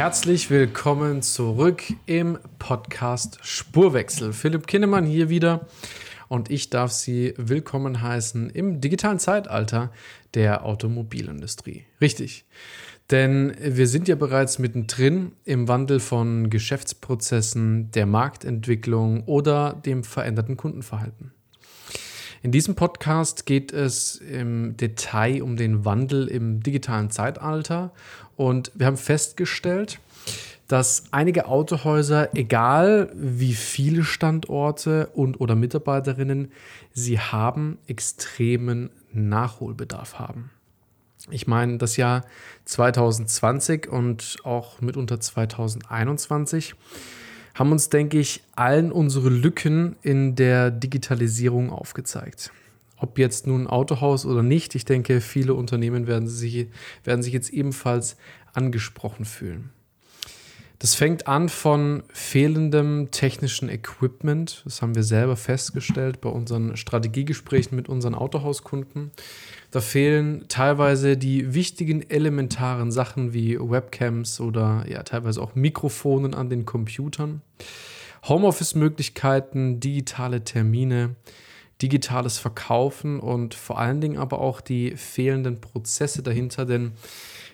Herzlich willkommen zurück im Podcast Spurwechsel. Philipp Kinnemann hier wieder und ich darf Sie willkommen heißen im digitalen Zeitalter der Automobilindustrie. Richtig. Denn wir sind ja bereits mittendrin im Wandel von Geschäftsprozessen, der Marktentwicklung oder dem veränderten Kundenverhalten. In diesem Podcast geht es im Detail um den Wandel im digitalen Zeitalter und wir haben festgestellt, dass einige Autohäuser, egal wie viele Standorte und oder Mitarbeiterinnen sie haben, extremen Nachholbedarf haben. Ich meine, das Jahr 2020 und auch mitunter 2021 haben uns, denke ich, allen unsere Lücken in der Digitalisierung aufgezeigt. Ob jetzt nun Autohaus oder nicht, ich denke, viele Unternehmen werden sich, werden sich jetzt ebenfalls angesprochen fühlen. Das fängt an von fehlendem technischen Equipment. Das haben wir selber festgestellt bei unseren Strategiegesprächen mit unseren Autohauskunden. Da fehlen teilweise die wichtigen elementaren Sachen wie Webcams oder ja teilweise auch Mikrofonen an den Computern. Homeoffice-Möglichkeiten, digitale Termine, digitales Verkaufen und vor allen Dingen aber auch die fehlenden Prozesse dahinter, denn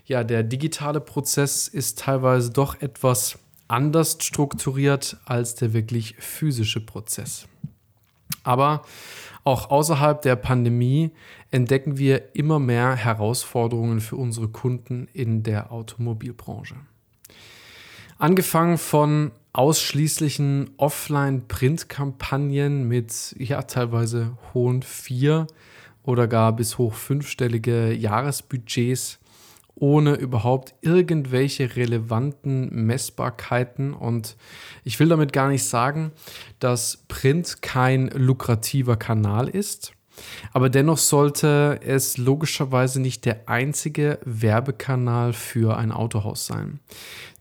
ja, der digitale Prozess ist teilweise doch etwas anders strukturiert als der wirklich physische Prozess. Aber auch außerhalb der Pandemie entdecken wir immer mehr Herausforderungen für unsere Kunden in der Automobilbranche. Angefangen von ausschließlichen Offline-Print-Kampagnen mit ja teilweise hohen vier- oder gar bis hoch fünfstellige Jahresbudgets ohne überhaupt irgendwelche relevanten Messbarkeiten. Und ich will damit gar nicht sagen, dass Print kein lukrativer Kanal ist. Aber dennoch sollte es logischerweise nicht der einzige Werbekanal für ein Autohaus sein.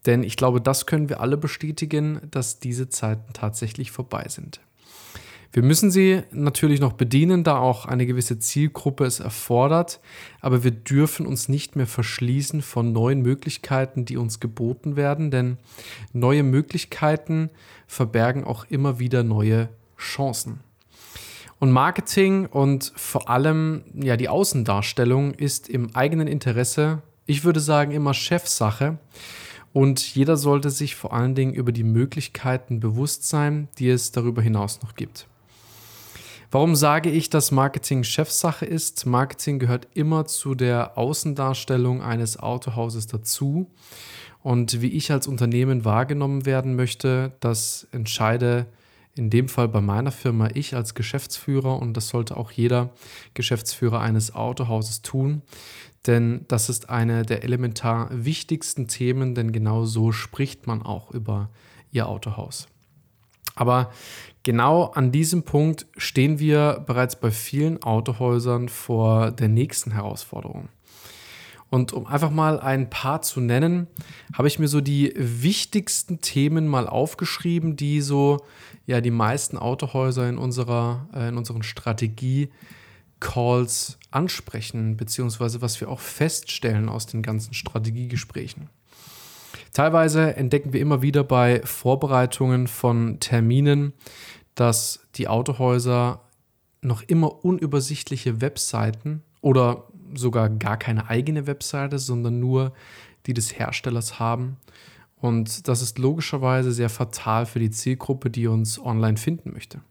Denn ich glaube, das können wir alle bestätigen, dass diese Zeiten tatsächlich vorbei sind. Wir müssen sie natürlich noch bedienen, da auch eine gewisse Zielgruppe es erfordert, aber wir dürfen uns nicht mehr verschließen von neuen Möglichkeiten, die uns geboten werden, denn neue Möglichkeiten verbergen auch immer wieder neue Chancen. Und Marketing und vor allem ja die Außendarstellung ist im eigenen Interesse, ich würde sagen immer Chefsache. Und jeder sollte sich vor allen Dingen über die Möglichkeiten bewusst sein, die es darüber hinaus noch gibt. Warum sage ich, dass Marketing Chefsache ist? Marketing gehört immer zu der Außendarstellung eines Autohauses dazu. Und wie ich als Unternehmen wahrgenommen werden möchte, das entscheide in dem Fall bei meiner Firma ich als Geschäftsführer und das sollte auch jeder Geschäftsführer eines Autohauses tun. Denn das ist eine der elementar wichtigsten Themen, denn genau so spricht man auch über ihr Autohaus. Aber genau an diesem Punkt stehen wir bereits bei vielen Autohäusern vor der nächsten Herausforderung. Und um einfach mal ein paar zu nennen, habe ich mir so die wichtigsten Themen mal aufgeschrieben, die so ja die meisten Autohäuser in unserer äh, in unseren Strategie Calls ansprechen, beziehungsweise was wir auch feststellen aus den ganzen Strategiegesprächen. Teilweise entdecken wir immer wieder bei Vorbereitungen von Terminen, dass die Autohäuser noch immer unübersichtliche Webseiten oder sogar gar keine eigene Webseite, sondern nur die des Herstellers haben. Und das ist logischerweise sehr fatal für die Zielgruppe, die uns online finden möchte.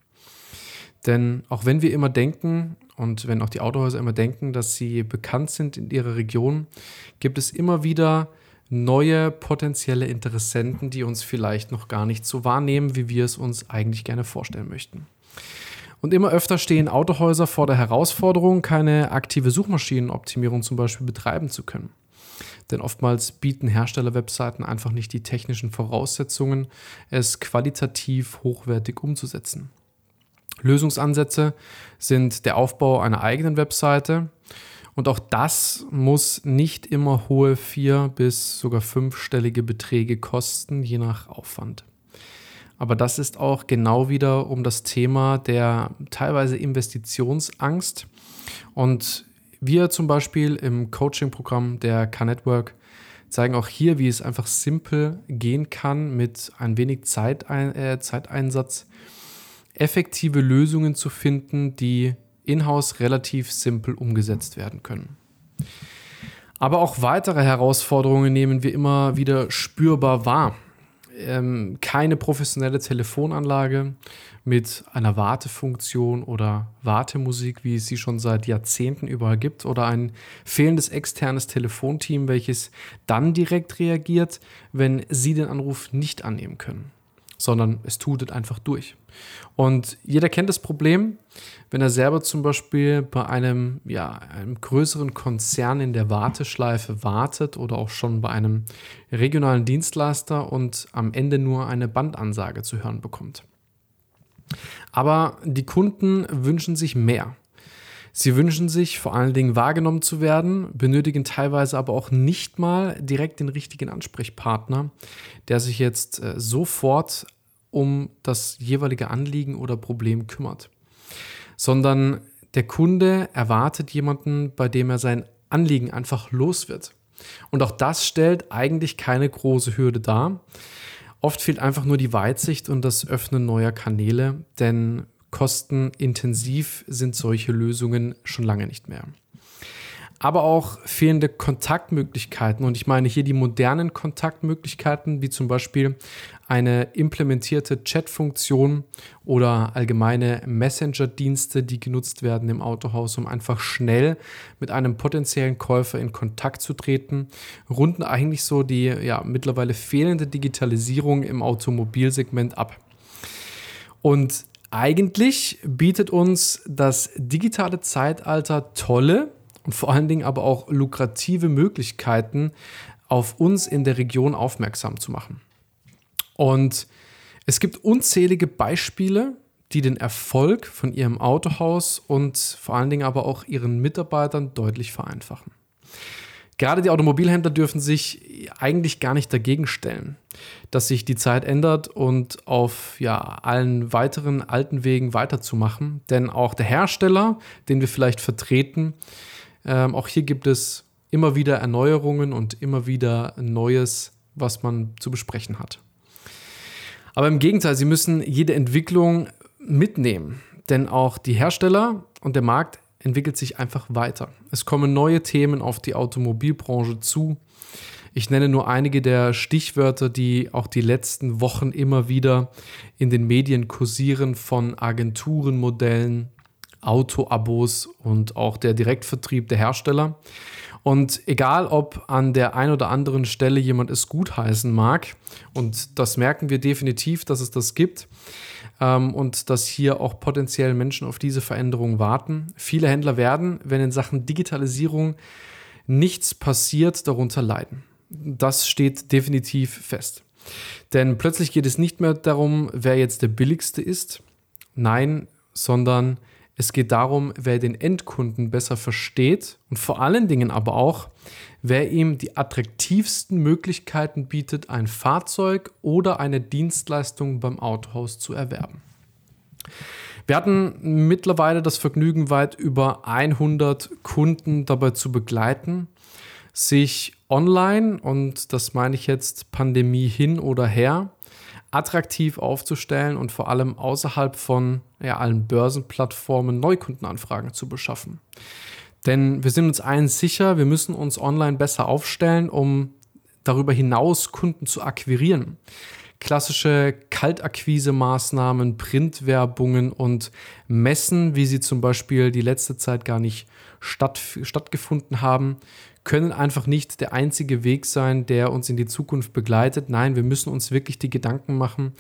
Denn auch wenn wir immer denken und wenn auch die Autohäuser immer denken, dass sie bekannt sind in ihrer Region, gibt es immer wieder neue potenzielle Interessenten, die uns vielleicht noch gar nicht so wahrnehmen, wie wir es uns eigentlich gerne vorstellen möchten. Und immer öfter stehen Autohäuser vor der Herausforderung, keine aktive Suchmaschinenoptimierung zum Beispiel betreiben zu können. denn oftmals bieten Hersteller-Webseiten einfach nicht die technischen Voraussetzungen, es qualitativ hochwertig umzusetzen. Lösungsansätze sind der Aufbau einer eigenen Webseite, und auch das muss nicht immer hohe vier- bis sogar fünfstellige Beträge kosten, je nach Aufwand. Aber das ist auch genau wieder um das Thema der teilweise Investitionsangst. Und wir zum Beispiel im Coaching-Programm der K-Network zeigen auch hier, wie es einfach simpel gehen kann, mit ein wenig Zeitein äh, Zeiteinsatz effektive Lösungen zu finden, die in-house relativ simpel umgesetzt werden können. Aber auch weitere Herausforderungen nehmen wir immer wieder spürbar wahr ähm, keine professionelle Telefonanlage mit einer Wartefunktion oder Wartemusik, wie es sie schon seit Jahrzehnten überall gibt, oder ein fehlendes externes Telefonteam, welches dann direkt reagiert, wenn Sie den Anruf nicht annehmen können sondern es tutet einfach durch. Und jeder kennt das Problem, wenn er selber zum Beispiel bei einem, ja, einem größeren Konzern in der Warteschleife wartet oder auch schon bei einem regionalen Dienstleister und am Ende nur eine Bandansage zu hören bekommt. Aber die Kunden wünschen sich mehr. Sie wünschen sich vor allen Dingen wahrgenommen zu werden, benötigen teilweise aber auch nicht mal direkt den richtigen Ansprechpartner, der sich jetzt äh, sofort um das jeweilige Anliegen oder Problem kümmert, sondern der Kunde erwartet jemanden, bei dem er sein Anliegen einfach los wird. Und auch das stellt eigentlich keine große Hürde dar. Oft fehlt einfach nur die Weitsicht und das Öffnen neuer Kanäle, denn kostenintensiv sind solche Lösungen schon lange nicht mehr. Aber auch fehlende Kontaktmöglichkeiten. Und ich meine hier die modernen Kontaktmöglichkeiten, wie zum Beispiel eine implementierte Chat-Funktion oder allgemeine Messenger-Dienste, die genutzt werden im Autohaus, um einfach schnell mit einem potenziellen Käufer in Kontakt zu treten, runden eigentlich so die ja, mittlerweile fehlende Digitalisierung im Automobilsegment ab. Und eigentlich bietet uns das digitale Zeitalter tolle und vor allen Dingen aber auch lukrative Möglichkeiten, auf uns in der Region aufmerksam zu machen. Und es gibt unzählige Beispiele, die den Erfolg von ihrem Autohaus und vor allen Dingen aber auch ihren Mitarbeitern deutlich vereinfachen. Gerade die Automobilhändler dürfen sich eigentlich gar nicht dagegen stellen, dass sich die Zeit ändert und auf ja, allen weiteren alten Wegen weiterzumachen. Denn auch der Hersteller, den wir vielleicht vertreten, ähm, auch hier gibt es immer wieder Erneuerungen und immer wieder Neues, was man zu besprechen hat. Aber im Gegenteil, sie müssen jede Entwicklung mitnehmen. Denn auch die Hersteller und der Markt entwickelt sich einfach weiter. Es kommen neue Themen auf die Automobilbranche zu. Ich nenne nur einige der Stichwörter, die auch die letzten Wochen immer wieder in den Medien kursieren von Agenturenmodellen, Autoabos und auch der Direktvertrieb der Hersteller. Und egal, ob an der einen oder anderen Stelle jemand es gutheißen mag, und das merken wir definitiv, dass es das gibt, ähm, und dass hier auch potenziell Menschen auf diese Veränderung warten. Viele Händler werden, wenn in Sachen Digitalisierung nichts passiert, darunter leiden. Das steht definitiv fest. Denn plötzlich geht es nicht mehr darum, wer jetzt der billigste ist. Nein, sondern es geht darum, wer den Endkunden besser versteht und vor allen Dingen aber auch, wer ihm die attraktivsten Möglichkeiten bietet, ein Fahrzeug oder eine Dienstleistung beim Autohaus zu erwerben. Wir hatten mittlerweile das Vergnügen, weit über 100 Kunden dabei zu begleiten, sich online, und das meine ich jetzt Pandemie hin oder her, attraktiv aufzustellen und vor allem außerhalb von ja, allen Börsenplattformen Neukundenanfragen zu beschaffen. Denn wir sind uns eins sicher, wir müssen uns online besser aufstellen, um darüber hinaus Kunden zu akquirieren. Klassische Kaltakquise-Maßnahmen, Printwerbungen und Messen, wie sie zum Beispiel die letzte Zeit gar nicht statt, stattgefunden haben, können einfach nicht der einzige Weg sein, der uns in die Zukunft begleitet. Nein, wir müssen uns wirklich die Gedanken machen,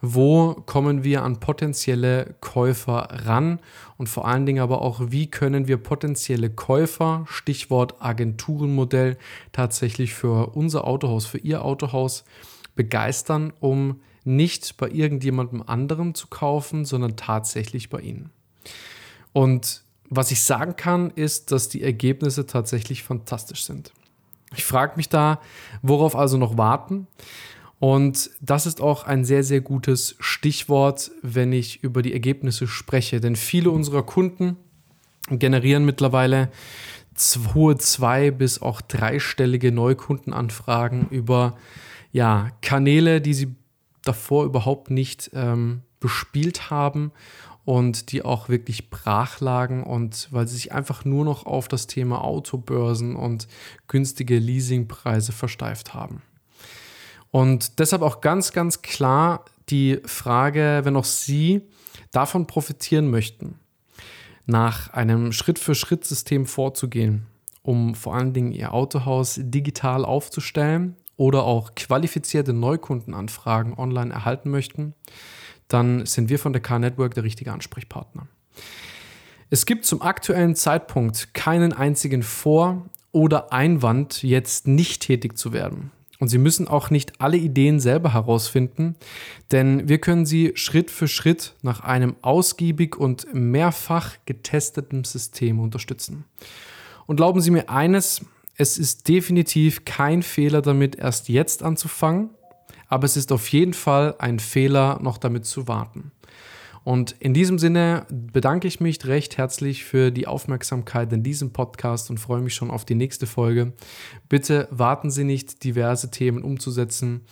wo kommen wir an potenzielle Käufer ran und vor allen Dingen aber auch, wie können wir potenzielle Käufer, Stichwort Agenturenmodell, tatsächlich für unser Autohaus, für Ihr Autohaus begeistern, um nicht bei irgendjemandem anderem zu kaufen, sondern tatsächlich bei Ihnen. Und was ich sagen kann, ist, dass die Ergebnisse tatsächlich fantastisch sind. Ich frage mich da, worauf also noch warten? Und das ist auch ein sehr, sehr gutes Stichwort, wenn ich über die Ergebnisse spreche. Denn viele unserer Kunden generieren mittlerweile hohe zwei- bis auch dreistellige Neukundenanfragen über ja, Kanäle, die sie davor überhaupt nicht ähm, bespielt haben und die auch wirklich brach lagen und weil sie sich einfach nur noch auf das Thema Autobörsen und günstige Leasingpreise versteift haben. Und deshalb auch ganz, ganz klar die Frage, wenn auch Sie davon profitieren möchten, nach einem Schritt-für-Schritt-System vorzugehen, um vor allen Dingen Ihr Autohaus digital aufzustellen oder auch qualifizierte Neukundenanfragen online erhalten möchten, dann sind wir von der Car-Network der richtige Ansprechpartner. Es gibt zum aktuellen Zeitpunkt keinen einzigen Vor- oder Einwand, jetzt nicht tätig zu werden. Und Sie müssen auch nicht alle Ideen selber herausfinden, denn wir können Sie Schritt für Schritt nach einem ausgiebig und mehrfach getesteten System unterstützen. Und glauben Sie mir eines, es ist definitiv kein Fehler damit, erst jetzt anzufangen, aber es ist auf jeden Fall ein Fehler, noch damit zu warten. Und in diesem Sinne bedanke ich mich recht herzlich für die Aufmerksamkeit in diesem Podcast und freue mich schon auf die nächste Folge. Bitte warten Sie nicht, diverse Themen umzusetzen.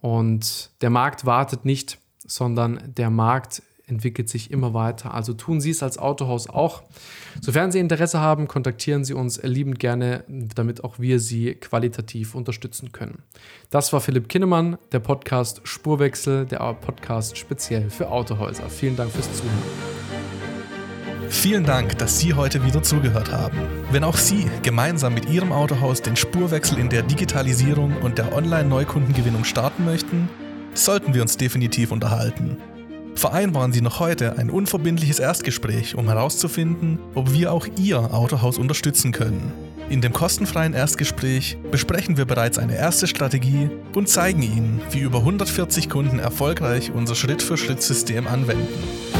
Und der Markt wartet nicht, sondern der Markt entwickelt sich immer weiter. Also tun Sie es als Autohaus auch. Sofern Sie Interesse haben, kontaktieren Sie uns liebend gerne, damit auch wir Sie qualitativ unterstützen können. Das war Philipp Kinnemann, der Podcast Spurwechsel, der Podcast speziell für Autohäuser. Vielen Dank fürs Zuhören. Vielen Dank, dass Sie heute wieder zugehört haben. Wenn auch Sie gemeinsam mit Ihrem Autohaus den Spurwechsel in der Digitalisierung und der Online-Neukundengewinnung starten möchten, sollten wir uns definitiv unterhalten. Vereinbaren Sie noch heute ein unverbindliches Erstgespräch, um herauszufinden, ob wir auch Ihr Autohaus unterstützen können. In dem kostenfreien Erstgespräch besprechen wir bereits eine erste Strategie und zeigen Ihnen, wie über 140 Kunden erfolgreich unser Schritt-für-Schritt-System anwenden.